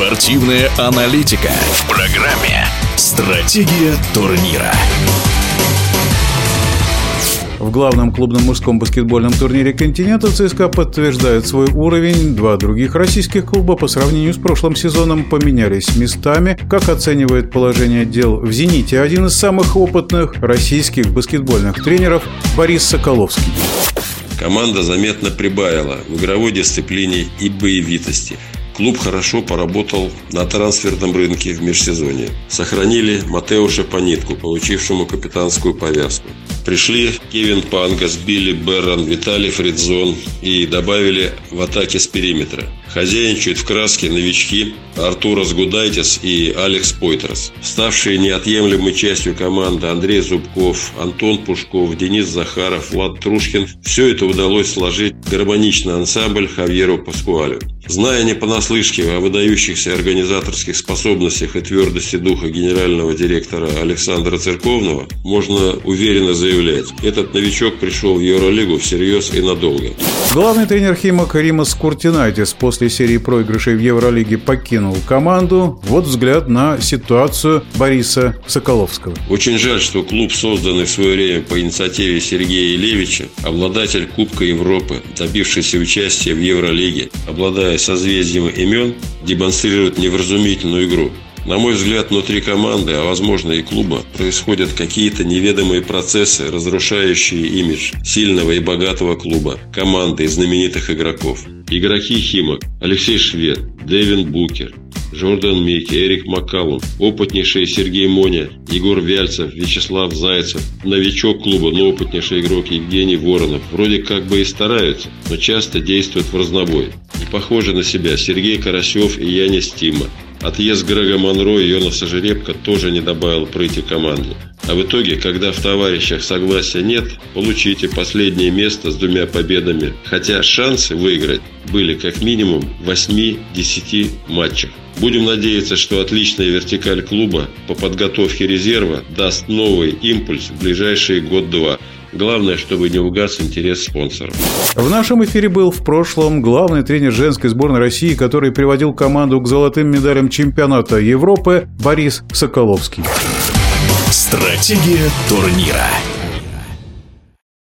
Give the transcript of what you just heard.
Спортивная аналитика в программе «Стратегия турнира». В главном клубном мужском баскетбольном турнире континента ЦСКА подтверждает свой уровень. Два других российских клуба по сравнению с прошлым сезоном поменялись местами. Как оценивает положение дел в «Зените» один из самых опытных российских баскетбольных тренеров Борис Соколовский. Команда заметно прибавила в игровой дисциплине и боевитости. Клуб хорошо поработал на трансферном рынке в межсезонье. Сохранили Матеуша Панитку, получившему капитанскую повязку. Пришли Кевин Пангас, Билли Беррон, Виталий Фридзон и добавили в атаке с периметра. Хозяйничают в краске новички Артурас Гудайтис и Алекс Пойтерс. Ставшие неотъемлемой частью команды Андрей Зубков, Антон Пушков, Денис Захаров, Влад Трушкин – все это удалось сложить в гармоничный ансамбль Хавьеру Паскуалю. Зная не понаслышке о выдающихся организаторских способностях и твердости духа генерального директора Александра Церковного, можно уверенно заявлять, этот новичок пришел в Евролигу всерьез и надолго. Главный тренер Химок Римас Куртинайтис после серии проигрышей в Евролиге покинул команду. Вот взгляд на ситуацию Бориса Соколовского. Очень жаль, что клуб, созданный в свое время по инициативе Сергея Илевича, обладатель Кубка Европы, добившийся участия в Евролиге, обладая созвездием имен, демонстрирует невразумительную игру. На мой взгляд, внутри команды, а возможно и клуба, происходят какие-то неведомые процессы, разрушающие имидж сильного и богатого клуба, команды и знаменитых игроков. Игроки Химок, Алексей Швед, Дэвин Букер, Жордан Мики, Эрик Маккалум, опытнейший Сергей Моня, Егор Вяльцев, Вячеслав Зайцев, новичок клуба, но опытнейший игрок Евгений Воронов. Вроде как бы и стараются, но часто действуют в разнобой. Похожи на себя Сергей Карасев и Янис Тима. Отъезд Грега Монро и Йонаса Жеребка тоже не добавил прыти команде. А в итоге, когда в товарищах согласия нет, получите последнее место с двумя победами. Хотя шансы выиграть были как минимум в 8-10 матчах. Будем надеяться, что отличная вертикаль клуба по подготовке резерва даст новый импульс в ближайшие год-два. Главное, чтобы не угас интерес спонсоров. В нашем эфире был в прошлом главный тренер женской сборной России, который приводил команду к золотым медалям чемпионата Европы Борис Соколовский. Стратегия турнира.